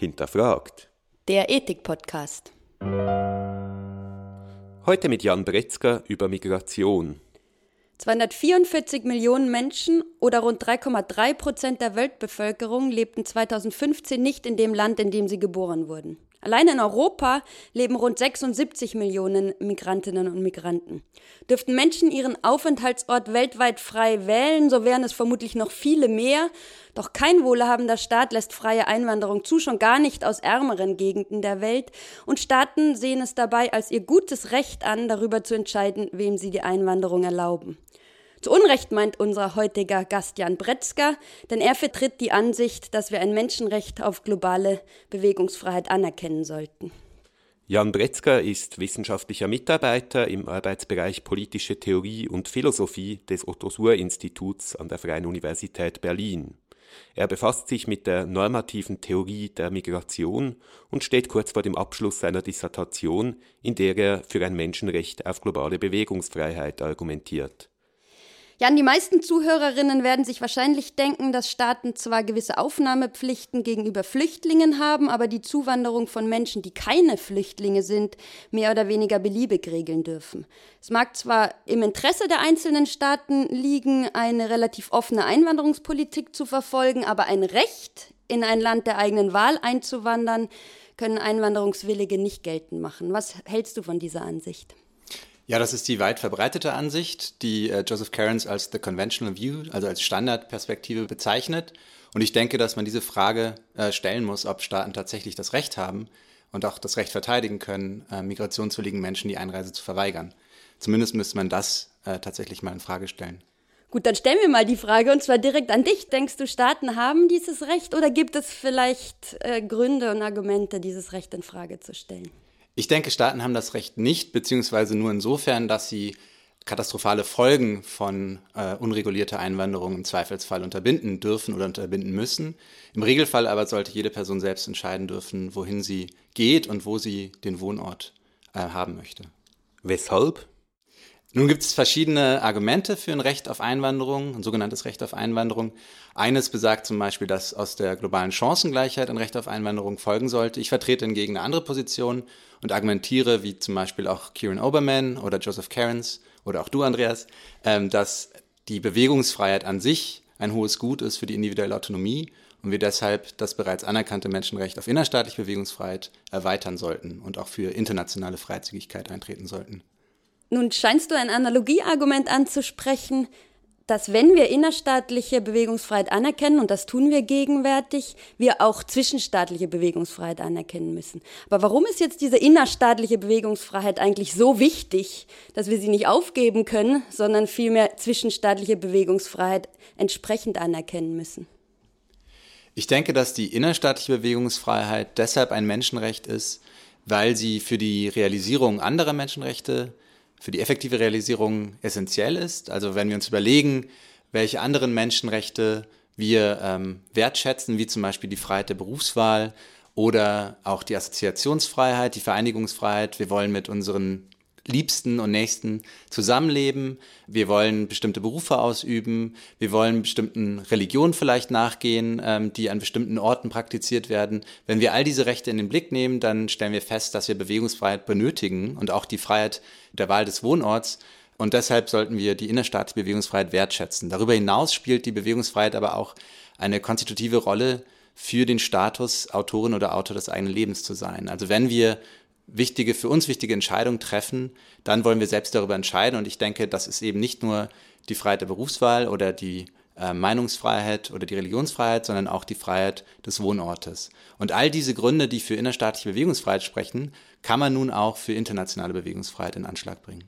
hinterfragt. Der Ethik-Podcast. Heute mit Jan Bretzker über Migration. 244 Millionen Menschen oder rund 3,3 Prozent der Weltbevölkerung lebten 2015 nicht in dem Land, in dem sie geboren wurden. Allein in Europa leben rund 76 Millionen Migrantinnen und Migranten. Dürften Menschen ihren Aufenthaltsort weltweit frei wählen, so wären es vermutlich noch viele mehr. Doch kein wohlhabender Staat lässt freie Einwanderung zu, schon gar nicht aus ärmeren Gegenden der Welt. Und Staaten sehen es dabei als ihr gutes Recht an, darüber zu entscheiden, wem sie die Einwanderung erlauben. Zu Unrecht meint unser heutiger Gast Jan Bretzker, denn er vertritt die Ansicht, dass wir ein Menschenrecht auf globale Bewegungsfreiheit anerkennen sollten. Jan Bretzker ist wissenschaftlicher Mitarbeiter im Arbeitsbereich Politische Theorie und Philosophie des Otto-Suhr-Instituts an der Freien Universität Berlin. Er befasst sich mit der normativen Theorie der Migration und steht kurz vor dem Abschluss seiner Dissertation, in der er für ein Menschenrecht auf globale Bewegungsfreiheit argumentiert. Jan, die meisten Zuhörerinnen werden sich wahrscheinlich denken, dass Staaten zwar gewisse Aufnahmepflichten gegenüber Flüchtlingen haben, aber die Zuwanderung von Menschen, die keine Flüchtlinge sind, mehr oder weniger beliebig regeln dürfen. Es mag zwar im Interesse der einzelnen Staaten liegen, eine relativ offene Einwanderungspolitik zu verfolgen, aber ein Recht, in ein Land der eigenen Wahl einzuwandern, können Einwanderungswillige nicht geltend machen. Was hältst du von dieser Ansicht? Ja, das ist die weit verbreitete Ansicht, die äh, Joseph Cairns als The Conventional View, also als Standardperspektive bezeichnet. Und ich denke, dass man diese Frage äh, stellen muss, ob Staaten tatsächlich das Recht haben und auch das Recht verteidigen können, äh, migrationswilligen Menschen die Einreise zu verweigern. Zumindest müsste man das tatsächlich mal in Frage stellen. Gut, dann stellen wir mal die Frage und zwar direkt an dich. Denkst du, Staaten haben dieses Recht oder gibt es vielleicht Gründe und Argumente, dieses Recht in Frage zu stellen? Ich denke, Staaten haben das Recht nicht, beziehungsweise nur insofern, dass sie katastrophale Folgen von äh, unregulierter Einwanderung im Zweifelsfall unterbinden dürfen oder unterbinden müssen. Im Regelfall aber sollte jede Person selbst entscheiden dürfen, wohin sie geht und wo sie den Wohnort äh, haben möchte. Weshalb? Nun gibt es verschiedene Argumente für ein Recht auf Einwanderung, ein sogenanntes Recht auf Einwanderung. Eines besagt zum Beispiel, dass aus der globalen Chancengleichheit ein Recht auf Einwanderung folgen sollte. Ich vertrete hingegen eine andere Position und argumentiere, wie zum Beispiel auch Kieran Oberman oder Joseph Cairns oder auch du, Andreas, ähm, dass die Bewegungsfreiheit an sich ein hohes Gut ist für die individuelle Autonomie und wir deshalb das bereits anerkannte Menschenrecht auf innerstaatliche Bewegungsfreiheit erweitern sollten und auch für internationale Freizügigkeit eintreten sollten. Nun scheinst du ein Analogieargument anzusprechen, dass wenn wir innerstaatliche Bewegungsfreiheit anerkennen, und das tun wir gegenwärtig, wir auch zwischenstaatliche Bewegungsfreiheit anerkennen müssen. Aber warum ist jetzt diese innerstaatliche Bewegungsfreiheit eigentlich so wichtig, dass wir sie nicht aufgeben können, sondern vielmehr zwischenstaatliche Bewegungsfreiheit entsprechend anerkennen müssen? Ich denke, dass die innerstaatliche Bewegungsfreiheit deshalb ein Menschenrecht ist, weil sie für die Realisierung anderer Menschenrechte für die effektive Realisierung essentiell ist. Also wenn wir uns überlegen, welche anderen Menschenrechte wir ähm, wertschätzen, wie zum Beispiel die Freiheit der Berufswahl oder auch die Assoziationsfreiheit, die Vereinigungsfreiheit. Wir wollen mit unseren Liebsten und Nächsten zusammenleben. Wir wollen bestimmte Berufe ausüben. Wir wollen bestimmten Religionen vielleicht nachgehen, ähm, die an bestimmten Orten praktiziert werden. Wenn wir all diese Rechte in den Blick nehmen, dann stellen wir fest, dass wir Bewegungsfreiheit benötigen und auch die Freiheit der Wahl des Wohnorts. Und deshalb sollten wir die innerstaatliche Bewegungsfreiheit wertschätzen. Darüber hinaus spielt die Bewegungsfreiheit aber auch eine konstitutive Rolle für den Status, Autorin oder Autor des eigenen Lebens zu sein. Also wenn wir wichtige, für uns wichtige Entscheidungen treffen, dann wollen wir selbst darüber entscheiden. Und ich denke, das ist eben nicht nur die Freiheit der Berufswahl oder die äh, Meinungsfreiheit oder die Religionsfreiheit, sondern auch die Freiheit des Wohnortes. Und all diese Gründe, die für innerstaatliche Bewegungsfreiheit sprechen, kann man nun auch für internationale Bewegungsfreiheit in Anschlag bringen.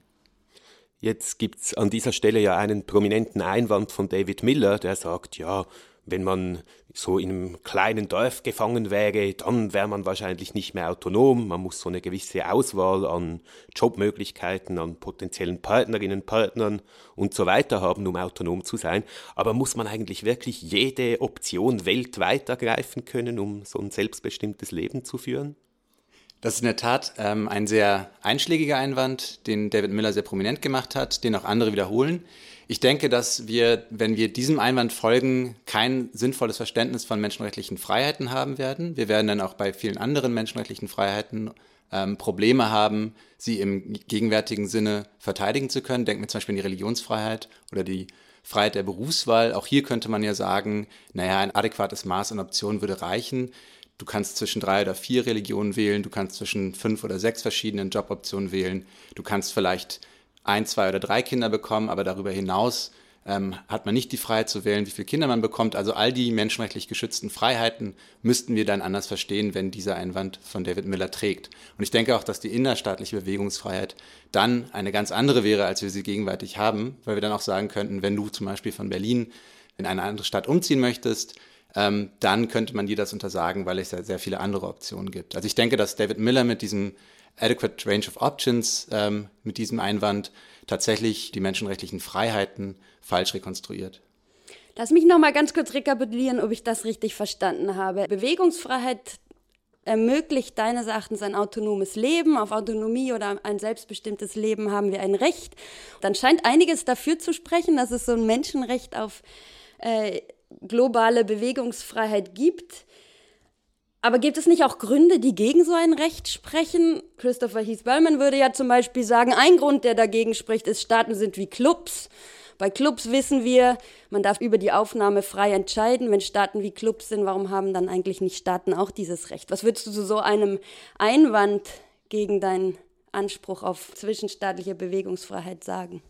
Jetzt gibt's an dieser Stelle ja einen prominenten Einwand von David Miller, der sagt, ja, wenn man so in einem kleinen Dorf gefangen wäre, dann wäre man wahrscheinlich nicht mehr autonom. Man muss so eine gewisse Auswahl an Jobmöglichkeiten, an potenziellen Partnerinnen, Partnern und so weiter haben, um autonom zu sein. Aber muss man eigentlich wirklich jede Option weltweit ergreifen können, um so ein selbstbestimmtes Leben zu führen? Das ist in der Tat ähm, ein sehr einschlägiger Einwand, den David Miller sehr prominent gemacht hat, den auch andere wiederholen. Ich denke, dass wir, wenn wir diesem Einwand folgen, kein sinnvolles Verständnis von menschenrechtlichen Freiheiten haben werden. Wir werden dann auch bei vielen anderen menschenrechtlichen Freiheiten ähm, Probleme haben, sie im gegenwärtigen Sinne verteidigen zu können. Denken wir zum Beispiel an die Religionsfreiheit oder die Freiheit der Berufswahl. Auch hier könnte man ja sagen, naja, ein adäquates Maß an Optionen würde reichen. Du kannst zwischen drei oder vier Religionen wählen, du kannst zwischen fünf oder sechs verschiedenen Joboptionen wählen, du kannst vielleicht ein, zwei oder drei Kinder bekommen, aber darüber hinaus ähm, hat man nicht die Freiheit zu wählen, wie viele Kinder man bekommt. Also all die menschenrechtlich geschützten Freiheiten müssten wir dann anders verstehen, wenn dieser Einwand von David Miller trägt. Und ich denke auch, dass die innerstaatliche Bewegungsfreiheit dann eine ganz andere wäre, als wir sie gegenwärtig haben, weil wir dann auch sagen könnten, wenn du zum Beispiel von Berlin in eine andere Stadt umziehen möchtest, ähm, dann könnte man dir das untersagen, weil es ja sehr viele andere Optionen gibt. Also ich denke, dass David Miller mit diesem Adequate Range of Options, ähm, mit diesem Einwand tatsächlich die menschenrechtlichen Freiheiten falsch rekonstruiert. Lass mich noch mal ganz kurz rekapitulieren, ob ich das richtig verstanden habe. Bewegungsfreiheit ermöglicht deines Erachtens ein autonomes Leben. Auf Autonomie oder ein selbstbestimmtes Leben haben wir ein Recht. Dann scheint einiges dafür zu sprechen, dass es so ein Menschenrecht auf äh, globale Bewegungsfreiheit gibt. Aber gibt es nicht auch Gründe, die gegen so ein Recht sprechen? Christopher Heath Bellman würde ja zum Beispiel sagen, ein Grund, der dagegen spricht, ist, Staaten sind wie Clubs. Bei Clubs wissen wir, man darf über die Aufnahme frei entscheiden. Wenn Staaten wie Clubs sind, warum haben dann eigentlich nicht Staaten auch dieses Recht? Was würdest du zu so einem Einwand gegen deinen Anspruch auf zwischenstaatliche Bewegungsfreiheit sagen?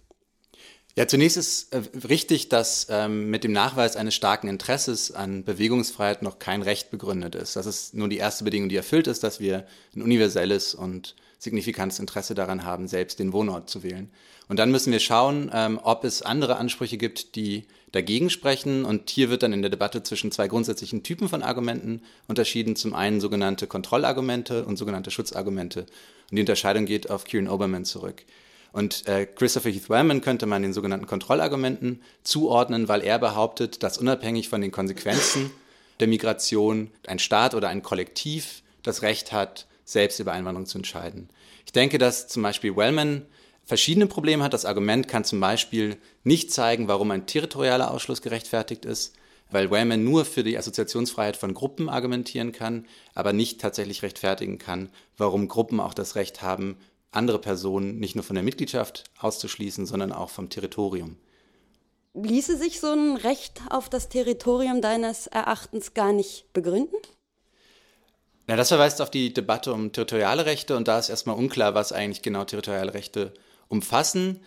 Ja, zunächst ist äh, richtig, dass ähm, mit dem Nachweis eines starken Interesses an Bewegungsfreiheit noch kein Recht begründet ist. Das ist nur die erste Bedingung, die erfüllt ist, dass wir ein universelles und signifikantes Interesse daran haben, selbst den Wohnort zu wählen. Und dann müssen wir schauen, ähm, ob es andere Ansprüche gibt, die dagegen sprechen. Und hier wird dann in der Debatte zwischen zwei grundsätzlichen Typen von Argumenten unterschieden. Zum einen sogenannte Kontrollargumente und sogenannte Schutzargumente. Und die Unterscheidung geht auf Kieran Oberman zurück. Und äh, Christopher Heath Wellman könnte man den sogenannten Kontrollargumenten zuordnen, weil er behauptet, dass unabhängig von den Konsequenzen der Migration ein Staat oder ein Kollektiv das Recht hat, selbst über Einwanderung zu entscheiden. Ich denke, dass zum Beispiel Wellman verschiedene Probleme hat. Das Argument kann zum Beispiel nicht zeigen, warum ein territorialer Ausschluss gerechtfertigt ist, weil Wellman nur für die Assoziationsfreiheit von Gruppen argumentieren kann, aber nicht tatsächlich rechtfertigen kann, warum Gruppen auch das Recht haben, andere Personen nicht nur von der Mitgliedschaft auszuschließen, sondern auch vom Territorium. Ließe sich so ein Recht auf das Territorium deines Erachtens gar nicht begründen? Ja, das verweist auf die Debatte um territoriale Rechte und da ist erstmal unklar, was eigentlich genau territoriale Rechte umfassen.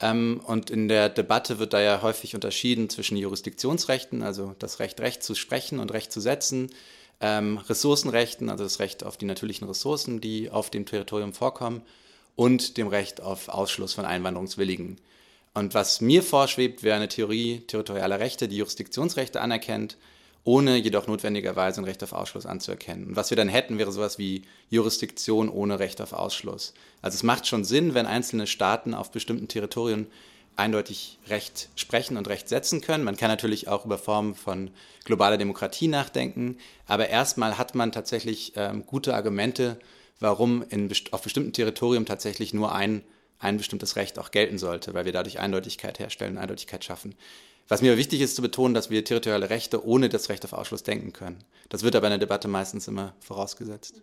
Ähm, und in der Debatte wird da ja häufig unterschieden zwischen Jurisdiktionsrechten, also das Recht, Recht zu sprechen und Recht zu setzen, ähm, Ressourcenrechten, also das Recht auf die natürlichen Ressourcen, die auf dem Territorium vorkommen, und dem Recht auf Ausschluss von Einwanderungswilligen. Und was mir vorschwebt, wäre eine Theorie territorialer Rechte, die Jurisdiktionsrechte anerkennt, ohne jedoch notwendigerweise ein Recht auf Ausschluss anzuerkennen. Und was wir dann hätten, wäre sowas wie Jurisdiktion ohne Recht auf Ausschluss. Also es macht schon Sinn, wenn einzelne Staaten auf bestimmten Territorien eindeutig Recht sprechen und Recht setzen können. Man kann natürlich auch über Formen von globaler Demokratie nachdenken, aber erstmal hat man tatsächlich ähm, gute Argumente, warum in, auf bestimmten Territorien tatsächlich nur ein, ein bestimmtes Recht auch gelten sollte, weil wir dadurch Eindeutigkeit herstellen, Eindeutigkeit schaffen. Was mir wichtig ist zu betonen, dass wir territoriale Rechte ohne das Recht auf Ausschluss denken können. Das wird aber in der Debatte meistens immer vorausgesetzt.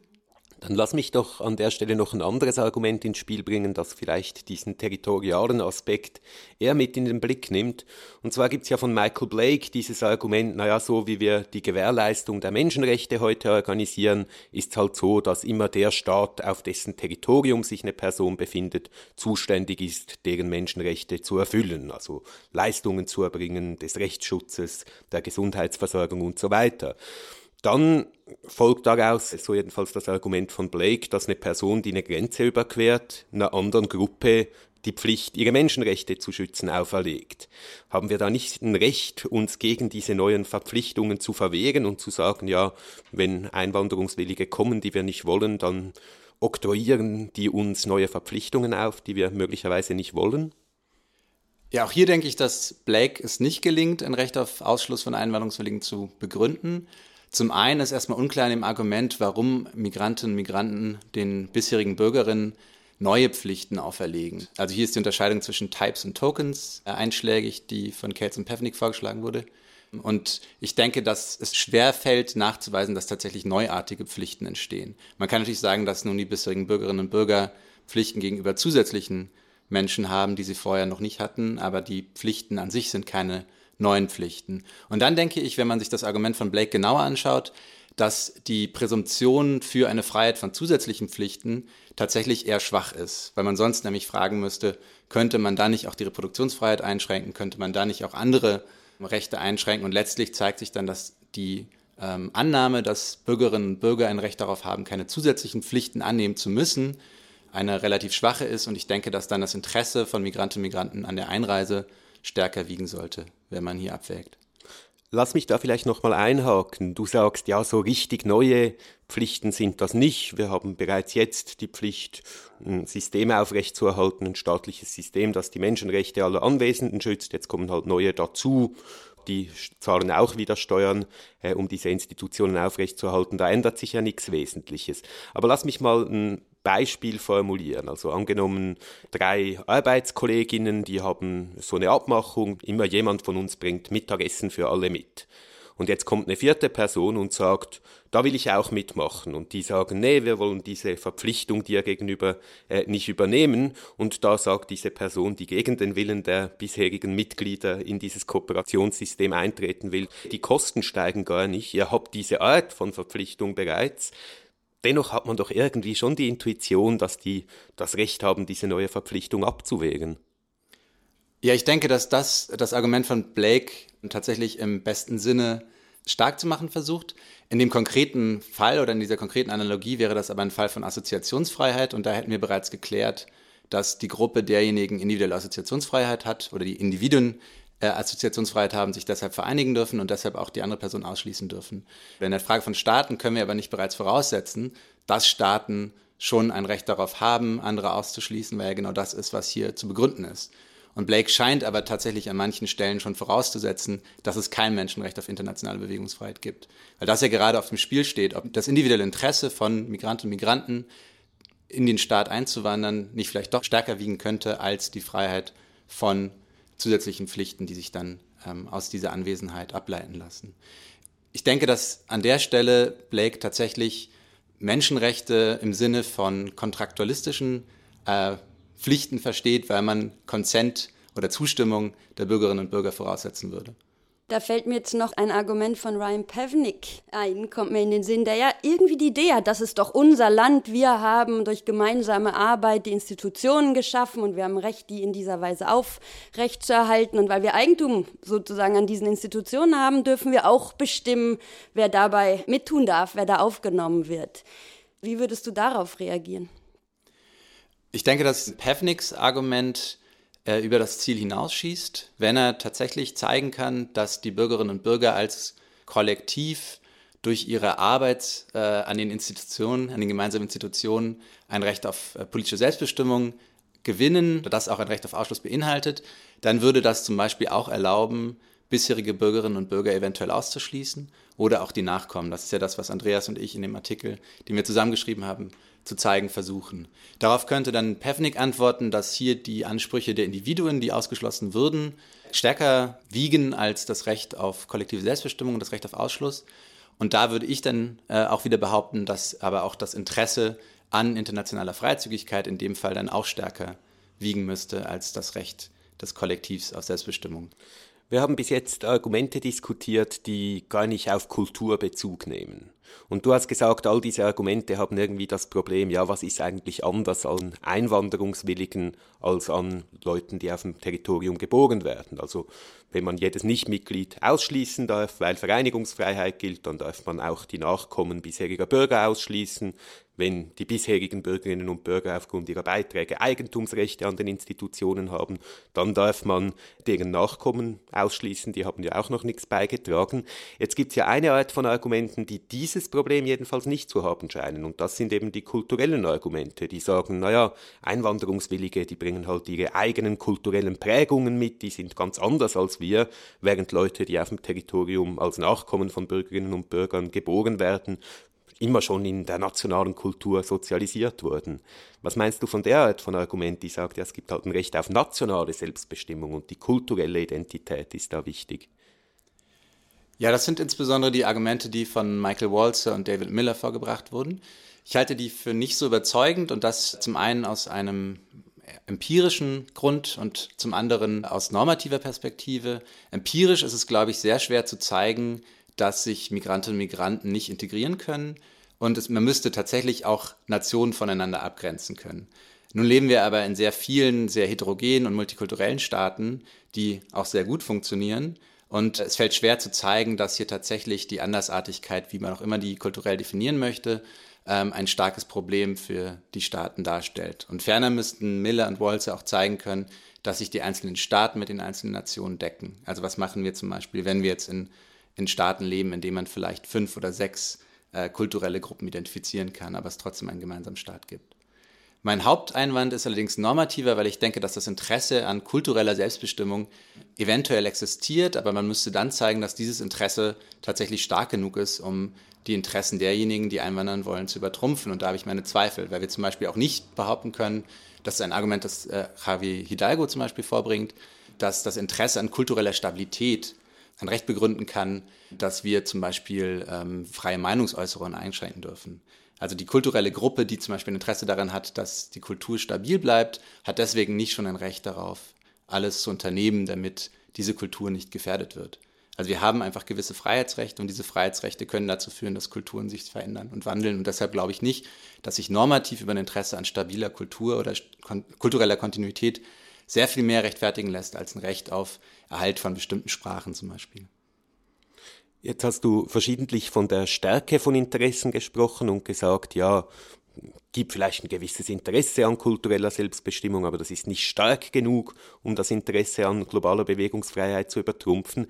Dann lass mich doch an der Stelle noch ein anderes Argument ins Spiel bringen, das vielleicht diesen territorialen Aspekt eher mit in den Blick nimmt. Und zwar gibt es ja von Michael Blake dieses Argument, naja, so wie wir die Gewährleistung der Menschenrechte heute organisieren, ist halt so, dass immer der Staat, auf dessen Territorium sich eine Person befindet, zuständig ist, deren Menschenrechte zu erfüllen, also Leistungen zu erbringen, des Rechtsschutzes, der Gesundheitsversorgung und so weiter. Dann folgt daraus, so jedenfalls das Argument von Blake, dass eine Person, die eine Grenze überquert, einer anderen Gruppe die Pflicht, ihre Menschenrechte zu schützen, auferlegt. Haben wir da nicht ein Recht, uns gegen diese neuen Verpflichtungen zu verwehren und zu sagen, ja, wenn Einwanderungswillige kommen, die wir nicht wollen, dann oktroyieren die uns neue Verpflichtungen auf, die wir möglicherweise nicht wollen? Ja, auch hier denke ich, dass Blake es nicht gelingt, ein Recht auf Ausschluss von Einwanderungswilligen zu begründen. Zum einen ist erstmal unklar in dem Argument, warum Migrantinnen und Migranten den bisherigen Bürgerinnen neue Pflichten auferlegen. Also hier ist die Unterscheidung zwischen Types und Tokens äh, einschlägig, die von Kelz und Pevnik vorgeschlagen wurde. Und ich denke, dass es schwer fällt, nachzuweisen, dass tatsächlich neuartige Pflichten entstehen. Man kann natürlich sagen, dass nun die bisherigen Bürgerinnen und Bürger Pflichten gegenüber zusätzlichen Menschen haben, die sie vorher noch nicht hatten, aber die Pflichten an sich sind keine neuen Pflichten. Und dann denke ich, wenn man sich das Argument von Blake genauer anschaut, dass die Präsumption für eine Freiheit von zusätzlichen Pflichten tatsächlich eher schwach ist, weil man sonst nämlich fragen müsste, könnte man da nicht auch die Reproduktionsfreiheit einschränken, könnte man da nicht auch andere Rechte einschränken? Und letztlich zeigt sich dann, dass die ähm, Annahme, dass Bürgerinnen und Bürger ein Recht darauf haben, keine zusätzlichen Pflichten annehmen zu müssen, eine relativ schwache ist. Und ich denke, dass dann das Interesse von Migrantinnen und Migranten an der Einreise stärker wiegen sollte, wenn man hier abwägt. Lass mich da vielleicht nochmal einhaken. Du sagst, ja, so richtig neue Pflichten sind das nicht. Wir haben bereits jetzt die Pflicht, ein System aufrechtzuerhalten, ein staatliches System, das die Menschenrechte aller Anwesenden schützt. Jetzt kommen halt neue dazu. Die zahlen auch wieder Steuern, äh, um diese Institutionen aufrechtzuerhalten. Da ändert sich ja nichts Wesentliches. Aber lass mich mal ein Beispiel formulieren. Also angenommen, drei Arbeitskolleginnen, die haben so eine Abmachung, immer jemand von uns bringt Mittagessen für alle mit. Und jetzt kommt eine vierte Person und sagt, da will ich auch mitmachen. Und die sagen, nee, wir wollen diese Verpflichtung dir gegenüber äh, nicht übernehmen. Und da sagt diese Person, die gegen den Willen der bisherigen Mitglieder in dieses Kooperationssystem eintreten will, die Kosten steigen gar nicht. Ihr habt diese Art von Verpflichtung bereits dennoch hat man doch irgendwie schon die Intuition, dass die das Recht haben, diese neue Verpflichtung abzuwägen. Ja, ich denke, dass das das Argument von Blake tatsächlich im besten Sinne stark zu machen versucht. In dem konkreten Fall oder in dieser konkreten Analogie wäre das aber ein Fall von Assoziationsfreiheit und da hätten wir bereits geklärt, dass die Gruppe derjenigen individuelle Assoziationsfreiheit hat oder die Individuen äh, Assoziationsfreiheit haben, sich deshalb vereinigen dürfen und deshalb auch die andere Person ausschließen dürfen. In der Frage von Staaten können wir aber nicht bereits voraussetzen, dass Staaten schon ein Recht darauf haben, andere auszuschließen, weil ja genau das ist, was hier zu begründen ist. Und Blake scheint aber tatsächlich an manchen Stellen schon vorauszusetzen, dass es kein Menschenrecht auf internationale Bewegungsfreiheit gibt. Weil das ja gerade auf dem Spiel steht, ob das individuelle Interesse von Migrantinnen und Migranten in den Staat einzuwandern nicht vielleicht doch stärker wiegen könnte als die Freiheit von zusätzlichen Pflichten, die sich dann ähm, aus dieser Anwesenheit ableiten lassen. Ich denke, dass an der Stelle Blake tatsächlich Menschenrechte im Sinne von kontraktualistischen äh, Pflichten versteht, weil man Konsent oder Zustimmung der Bürgerinnen und Bürger voraussetzen würde. Da fällt mir jetzt noch ein Argument von Ryan Pevnik ein, kommt mir in den Sinn, der ja irgendwie die Idee hat, das ist doch unser Land, wir haben durch gemeinsame Arbeit die Institutionen geschaffen und wir haben Recht, die in dieser Weise aufrechtzuerhalten. Und weil wir Eigentum sozusagen an diesen Institutionen haben, dürfen wir auch bestimmen, wer dabei mittun darf, wer da aufgenommen wird. Wie würdest du darauf reagieren? Ich denke, dass Pevniks Argument äh, über das Ziel hinausschießt, wenn er tatsächlich zeigen kann, dass die Bürgerinnen und Bürger als Kollektiv durch ihre Arbeit äh, an den Institutionen, an den gemeinsamen Institutionen ein Recht auf äh, politische Selbstbestimmung gewinnen, das auch ein Recht auf Ausschluss beinhaltet, dann würde das zum Beispiel auch erlauben, bisherige Bürgerinnen und Bürger eventuell auszuschließen oder auch die Nachkommen. Das ist ja das, was Andreas und ich in dem Artikel, den wir zusammengeschrieben haben, zu zeigen versuchen. Darauf könnte dann Pevnik antworten, dass hier die Ansprüche der Individuen, die ausgeschlossen würden, stärker wiegen als das Recht auf kollektive Selbstbestimmung und das Recht auf Ausschluss. Und da würde ich dann äh, auch wieder behaupten, dass aber auch das Interesse an internationaler Freizügigkeit in dem Fall dann auch stärker wiegen müsste als das Recht des Kollektivs auf Selbstbestimmung. Wir haben bis jetzt Argumente diskutiert, die gar nicht auf Kultur Bezug nehmen. Und du hast gesagt, all diese Argumente haben irgendwie das Problem, ja, was ist eigentlich anders an Einwanderungswilligen als an Leuten, die auf dem Territorium geboren werden. Also wenn man jedes Nichtmitglied ausschließen darf, weil Vereinigungsfreiheit gilt, dann darf man auch die Nachkommen bisheriger Bürger ausschließen. Wenn die bisherigen Bürgerinnen und Bürger aufgrund ihrer Beiträge Eigentumsrechte an den Institutionen haben, dann darf man deren Nachkommen ausschließen, die haben ja auch noch nichts beigetragen. Jetzt gibt es ja eine Art von Argumenten, die diese dieses Problem jedenfalls nicht zu haben scheinen. Und das sind eben die kulturellen Argumente, die sagen, naja, Einwanderungswillige, die bringen halt ihre eigenen kulturellen Prägungen mit, die sind ganz anders als wir, während Leute, die auf dem Territorium als Nachkommen von Bürgerinnen und Bürgern geboren werden, immer schon in der nationalen Kultur sozialisiert wurden. Was meinst du von der Art von Argument, die sagt, ja, es gibt halt ein Recht auf nationale Selbstbestimmung und die kulturelle Identität ist da wichtig? Ja, das sind insbesondere die Argumente, die von Michael Walzer und David Miller vorgebracht wurden. Ich halte die für nicht so überzeugend und das zum einen aus einem empirischen Grund und zum anderen aus normativer Perspektive. Empirisch ist es, glaube ich, sehr schwer zu zeigen, dass sich Migrantinnen und Migranten nicht integrieren können und es, man müsste tatsächlich auch Nationen voneinander abgrenzen können. Nun leben wir aber in sehr vielen, sehr heterogenen und multikulturellen Staaten, die auch sehr gut funktionieren. Und es fällt schwer zu zeigen, dass hier tatsächlich die Andersartigkeit, wie man auch immer die kulturell definieren möchte, ähm, ein starkes Problem für die Staaten darstellt. Und ferner müssten Miller und Walzer auch zeigen können, dass sich die einzelnen Staaten mit den einzelnen Nationen decken. Also was machen wir zum Beispiel, wenn wir jetzt in, in Staaten leben, in denen man vielleicht fünf oder sechs äh, kulturelle Gruppen identifizieren kann, aber es trotzdem einen gemeinsamen Staat gibt. Mein Haupteinwand ist allerdings normativer, weil ich denke, dass das Interesse an kultureller Selbstbestimmung eventuell existiert, aber man müsste dann zeigen, dass dieses Interesse tatsächlich stark genug ist, um die Interessen derjenigen, die einwandern wollen, zu übertrumpfen. Und da habe ich meine Zweifel, weil wir zum Beispiel auch nicht behaupten können, das ist ein Argument, das äh, Javi Hidalgo zum Beispiel vorbringt, dass das Interesse an kultureller Stabilität ein Recht begründen kann, dass wir zum Beispiel ähm, freie Meinungsäußerungen einschränken dürfen. Also die kulturelle Gruppe, die zum Beispiel ein Interesse daran hat, dass die Kultur stabil bleibt, hat deswegen nicht schon ein Recht darauf, alles zu unternehmen, damit diese Kultur nicht gefährdet wird. Also wir haben einfach gewisse Freiheitsrechte und diese Freiheitsrechte können dazu führen, dass Kulturen sich verändern und wandeln. Und deshalb glaube ich nicht, dass sich normativ über ein Interesse an stabiler Kultur oder kultureller Kontinuität sehr viel mehr rechtfertigen lässt als ein Recht auf Erhalt von bestimmten Sprachen zum Beispiel. Jetzt hast du verschiedentlich von der Stärke von Interessen gesprochen und gesagt, ja, gibt vielleicht ein gewisses Interesse an kultureller Selbstbestimmung, aber das ist nicht stark genug, um das Interesse an globaler Bewegungsfreiheit zu übertrumpfen.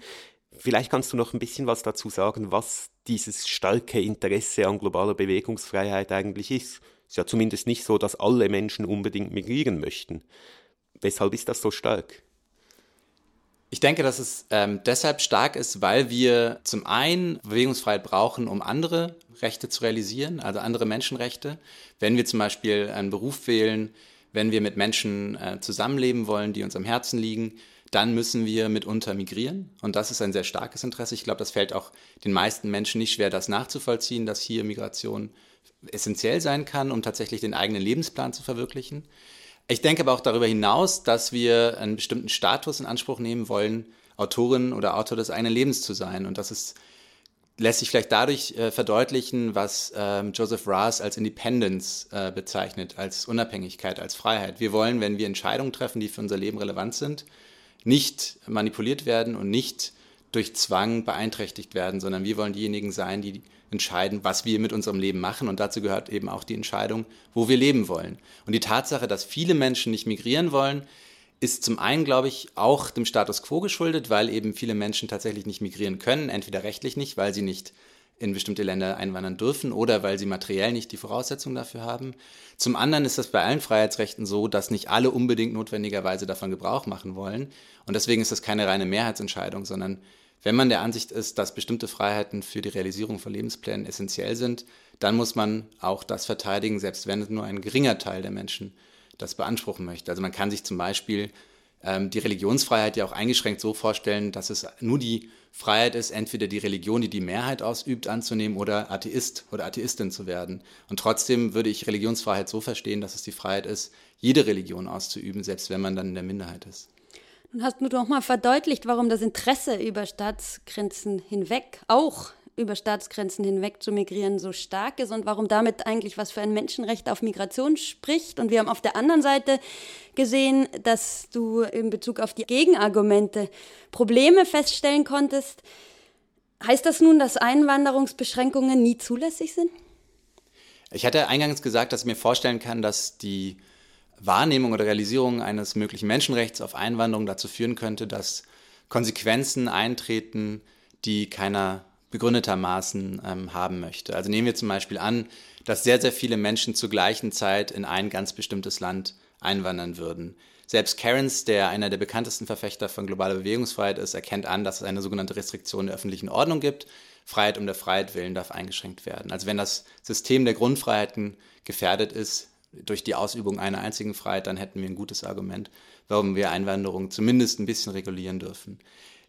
Vielleicht kannst du noch ein bisschen was dazu sagen, was dieses starke Interesse an globaler Bewegungsfreiheit eigentlich ist. Es ist ja zumindest nicht so, dass alle Menschen unbedingt migrieren möchten. Weshalb ist das so stark? Ich denke, dass es ähm, deshalb stark ist, weil wir zum einen Bewegungsfreiheit brauchen, um andere Rechte zu realisieren, also andere Menschenrechte. Wenn wir zum Beispiel einen Beruf wählen, wenn wir mit Menschen äh, zusammenleben wollen, die uns am Herzen liegen, dann müssen wir mitunter migrieren. Und das ist ein sehr starkes Interesse. Ich glaube, das fällt auch den meisten Menschen nicht schwer, das nachzuvollziehen, dass hier Migration essentiell sein kann, um tatsächlich den eigenen Lebensplan zu verwirklichen. Ich denke aber auch darüber hinaus, dass wir einen bestimmten Status in Anspruch nehmen wollen, Autorin oder Autor des eigenen Lebens zu sein. Und das ist, lässt sich vielleicht dadurch äh, verdeutlichen, was ähm, Joseph Ras als Independence äh, bezeichnet, als Unabhängigkeit, als Freiheit. Wir wollen, wenn wir Entscheidungen treffen, die für unser Leben relevant sind, nicht manipuliert werden und nicht durch Zwang beeinträchtigt werden, sondern wir wollen diejenigen sein, die entscheiden, was wir mit unserem Leben machen. Und dazu gehört eben auch die Entscheidung, wo wir leben wollen. Und die Tatsache, dass viele Menschen nicht migrieren wollen, ist zum einen, glaube ich, auch dem Status quo geschuldet, weil eben viele Menschen tatsächlich nicht migrieren können, entweder rechtlich nicht, weil sie nicht in bestimmte Länder einwandern dürfen oder weil sie materiell nicht die Voraussetzungen dafür haben. Zum anderen ist das bei allen Freiheitsrechten so, dass nicht alle unbedingt notwendigerweise davon Gebrauch machen wollen. Und deswegen ist das keine reine Mehrheitsentscheidung, sondern wenn man der Ansicht ist, dass bestimmte Freiheiten für die Realisierung von Lebensplänen essentiell sind, dann muss man auch das verteidigen, selbst wenn nur ein geringer Teil der Menschen das beanspruchen möchte. Also man kann sich zum Beispiel ähm, die Religionsfreiheit ja auch eingeschränkt so vorstellen, dass es nur die Freiheit ist, entweder die Religion, die die Mehrheit ausübt, anzunehmen oder Atheist oder Atheistin zu werden. Und trotzdem würde ich Religionsfreiheit so verstehen, dass es die Freiheit ist, jede Religion auszuüben, selbst wenn man dann in der Minderheit ist. Nun hast du doch mal verdeutlicht, warum das Interesse über Staatsgrenzen hinweg, auch über Staatsgrenzen hinweg zu migrieren, so stark ist und warum damit eigentlich was für ein Menschenrecht auf Migration spricht. Und wir haben auf der anderen Seite gesehen, dass du in Bezug auf die Gegenargumente Probleme feststellen konntest. Heißt das nun, dass Einwanderungsbeschränkungen nie zulässig sind? Ich hatte eingangs gesagt, dass ich mir vorstellen kann, dass die Wahrnehmung oder Realisierung eines möglichen Menschenrechts auf Einwanderung dazu führen könnte, dass Konsequenzen eintreten, die keiner begründetermaßen ähm, haben möchte. Also nehmen wir zum Beispiel an, dass sehr, sehr viele Menschen zur gleichen Zeit in ein ganz bestimmtes Land einwandern würden. Selbst Cairns, der einer der bekanntesten Verfechter von globaler Bewegungsfreiheit ist, erkennt an, dass es eine sogenannte Restriktion der öffentlichen Ordnung gibt. Freiheit um der Freiheit willen darf eingeschränkt werden. Also wenn das System der Grundfreiheiten gefährdet ist durch die Ausübung einer einzigen Freiheit, dann hätten wir ein gutes Argument, warum wir Einwanderung zumindest ein bisschen regulieren dürfen.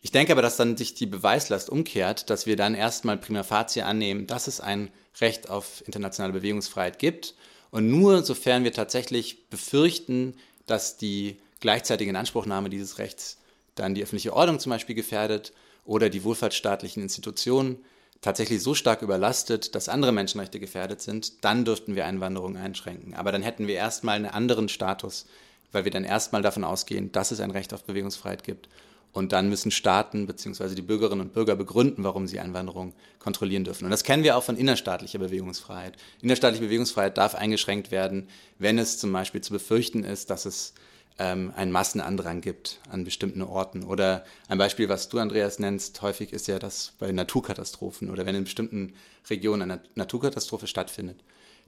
Ich denke aber, dass dann sich die Beweislast umkehrt, dass wir dann erstmal prima facie annehmen, dass es ein Recht auf internationale Bewegungsfreiheit gibt. Und nur sofern wir tatsächlich befürchten, dass die gleichzeitige Inanspruchnahme dieses Rechts dann die öffentliche Ordnung zum Beispiel gefährdet oder die wohlfahrtsstaatlichen Institutionen tatsächlich so stark überlastet, dass andere Menschenrechte gefährdet sind, dann dürften wir Einwanderung einschränken. Aber dann hätten wir erstmal einen anderen Status, weil wir dann erstmal davon ausgehen, dass es ein Recht auf Bewegungsfreiheit gibt und dann müssen Staaten bzw. die Bürgerinnen und Bürger begründen, warum sie Einwanderung kontrollieren dürfen. Und das kennen wir auch von innerstaatlicher Bewegungsfreiheit. Innerstaatliche Bewegungsfreiheit darf eingeschränkt werden, wenn es zum Beispiel zu befürchten ist, dass es ähm, einen Massenandrang gibt an bestimmten Orten. Oder ein Beispiel, was du, Andreas, nennst, häufig ist ja das bei Naturkatastrophen oder wenn in bestimmten Regionen eine Naturkatastrophe stattfindet,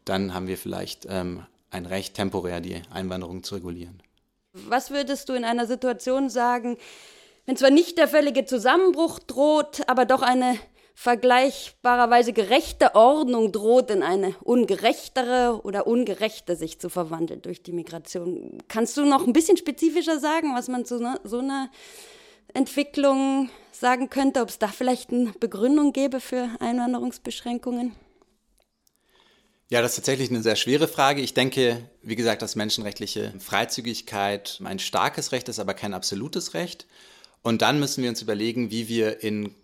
dann haben wir vielleicht ähm, ein Recht, temporär die Einwanderung zu regulieren. Was würdest du in einer Situation sagen, wenn zwar nicht der völlige Zusammenbruch droht, aber doch eine vergleichbarerweise gerechte Ordnung droht, in eine ungerechtere oder ungerechte sich zu verwandeln durch die Migration. Kannst du noch ein bisschen spezifischer sagen, was man zu so einer Entwicklung sagen könnte, ob es da vielleicht eine Begründung gäbe für Einwanderungsbeschränkungen? Ja, das ist tatsächlich eine sehr schwere Frage. Ich denke, wie gesagt, dass menschenrechtliche Freizügigkeit ein starkes Recht ist, aber kein absolutes Recht. Und dann müssen wir uns überlegen, wie wir in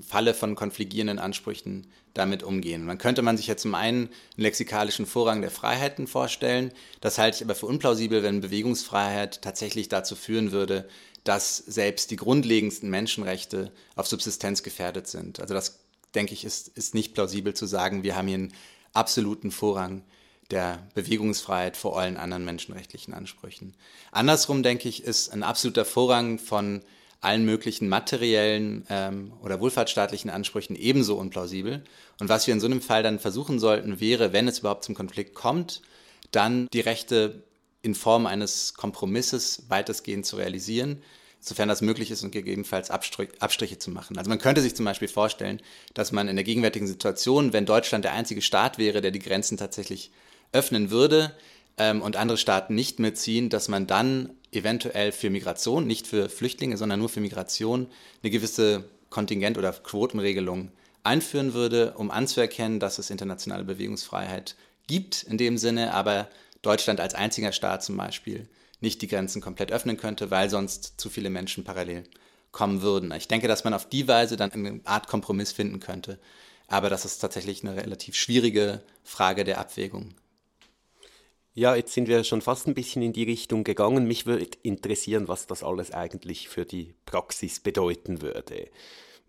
Falle von konfligierenden Ansprüchen damit umgehen. dann könnte man sich ja zum einen einen lexikalischen Vorrang der Freiheiten vorstellen. Das halte ich aber für unplausibel, wenn Bewegungsfreiheit tatsächlich dazu führen würde, dass selbst die grundlegendsten Menschenrechte auf Subsistenz gefährdet sind. Also das, denke ich, ist, ist nicht plausibel zu sagen, wir haben hier einen absoluten Vorrang der Bewegungsfreiheit vor allen anderen menschenrechtlichen Ansprüchen. Andersrum, denke ich, ist ein absoluter Vorrang von allen möglichen materiellen ähm, oder wohlfahrtsstaatlichen Ansprüchen ebenso unplausibel. Und was wir in so einem Fall dann versuchen sollten, wäre, wenn es überhaupt zum Konflikt kommt, dann die Rechte in Form eines Kompromisses weitestgehend zu realisieren, sofern das möglich ist und gegebenenfalls Abstrich, Abstriche zu machen. Also man könnte sich zum Beispiel vorstellen, dass man in der gegenwärtigen Situation, wenn Deutschland der einzige Staat wäre, der die Grenzen tatsächlich öffnen würde ähm, und andere Staaten nicht mitziehen, dass man dann eventuell für Migration, nicht für Flüchtlinge, sondern nur für Migration, eine gewisse Kontingent- oder Quotenregelung einführen würde, um anzuerkennen, dass es internationale Bewegungsfreiheit gibt in dem Sinne, aber Deutschland als einziger Staat zum Beispiel nicht die Grenzen komplett öffnen könnte, weil sonst zu viele Menschen parallel kommen würden. Ich denke, dass man auf die Weise dann eine Art Kompromiss finden könnte. Aber das ist tatsächlich eine relativ schwierige Frage der Abwägung. Ja, jetzt sind wir schon fast ein bisschen in die Richtung gegangen. Mich würde interessieren, was das alles eigentlich für die Praxis bedeuten würde.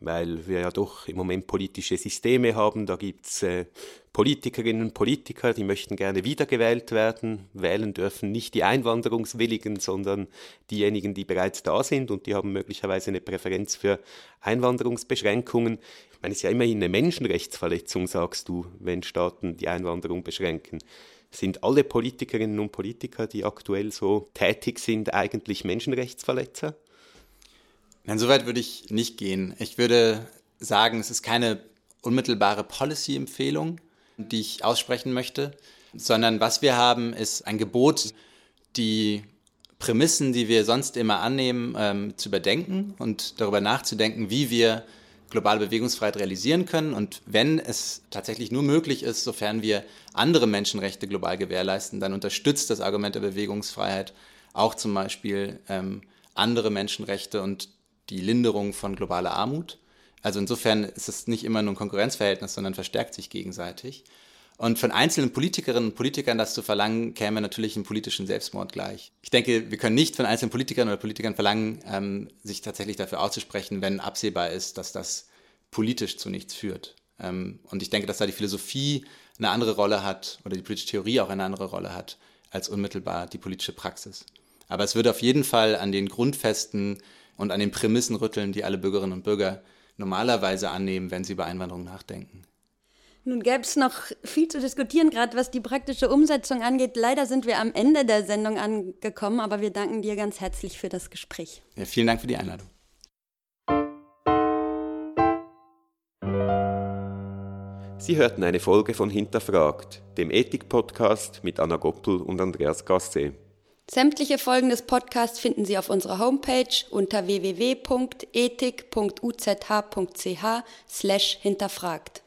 Weil wir ja doch im Moment politische Systeme haben. Da gibt's äh, Politikerinnen und Politiker, die möchten gerne wiedergewählt werden. Wählen dürfen nicht die Einwanderungswilligen, sondern diejenigen, die bereits da sind und die haben möglicherweise eine Präferenz für Einwanderungsbeschränkungen. Ich meine, es ist ja immerhin eine Menschenrechtsverletzung, sagst du, wenn Staaten die Einwanderung beschränken. Sind alle Politikerinnen und Politiker, die aktuell so tätig sind, eigentlich Menschenrechtsverletzer? Nein, so weit würde ich nicht gehen. Ich würde sagen, es ist keine unmittelbare Policy-Empfehlung, die ich aussprechen möchte, sondern was wir haben, ist ein Gebot, die Prämissen, die wir sonst immer annehmen, ähm, zu überdenken und darüber nachzudenken, wie wir globale Bewegungsfreiheit realisieren können. Und wenn es tatsächlich nur möglich ist, sofern wir andere Menschenrechte global gewährleisten, dann unterstützt das Argument der Bewegungsfreiheit auch zum Beispiel ähm, andere Menschenrechte und die Linderung von globaler Armut. Also insofern ist es nicht immer nur ein Konkurrenzverhältnis, sondern verstärkt sich gegenseitig. Und von einzelnen Politikerinnen und Politikern das zu verlangen, käme natürlich einem politischen Selbstmord gleich. Ich denke, wir können nicht von einzelnen Politikern oder Politikern verlangen, ähm, sich tatsächlich dafür auszusprechen, wenn absehbar ist, dass das politisch zu nichts führt. Ähm, und ich denke, dass da die Philosophie eine andere Rolle hat oder die politische Theorie auch eine andere Rolle hat als unmittelbar die politische Praxis. Aber es würde auf jeden Fall an den Grundfesten und an den Prämissen rütteln, die alle Bürgerinnen und Bürger normalerweise annehmen, wenn sie über Einwanderung nachdenken. Nun gäbe es noch viel zu diskutieren, gerade was die praktische Umsetzung angeht. Leider sind wir am Ende der Sendung angekommen, aber wir danken dir ganz herzlich für das Gespräch. Ja, vielen Dank für die Einladung. Sie hörten eine Folge von Hinterfragt, dem Ethik-Podcast mit Anna Goppel und Andreas Gasse. Sämtliche Folgen des Podcasts finden Sie auf unserer Homepage unter www.ethik.uzh.ch/hinterfragt.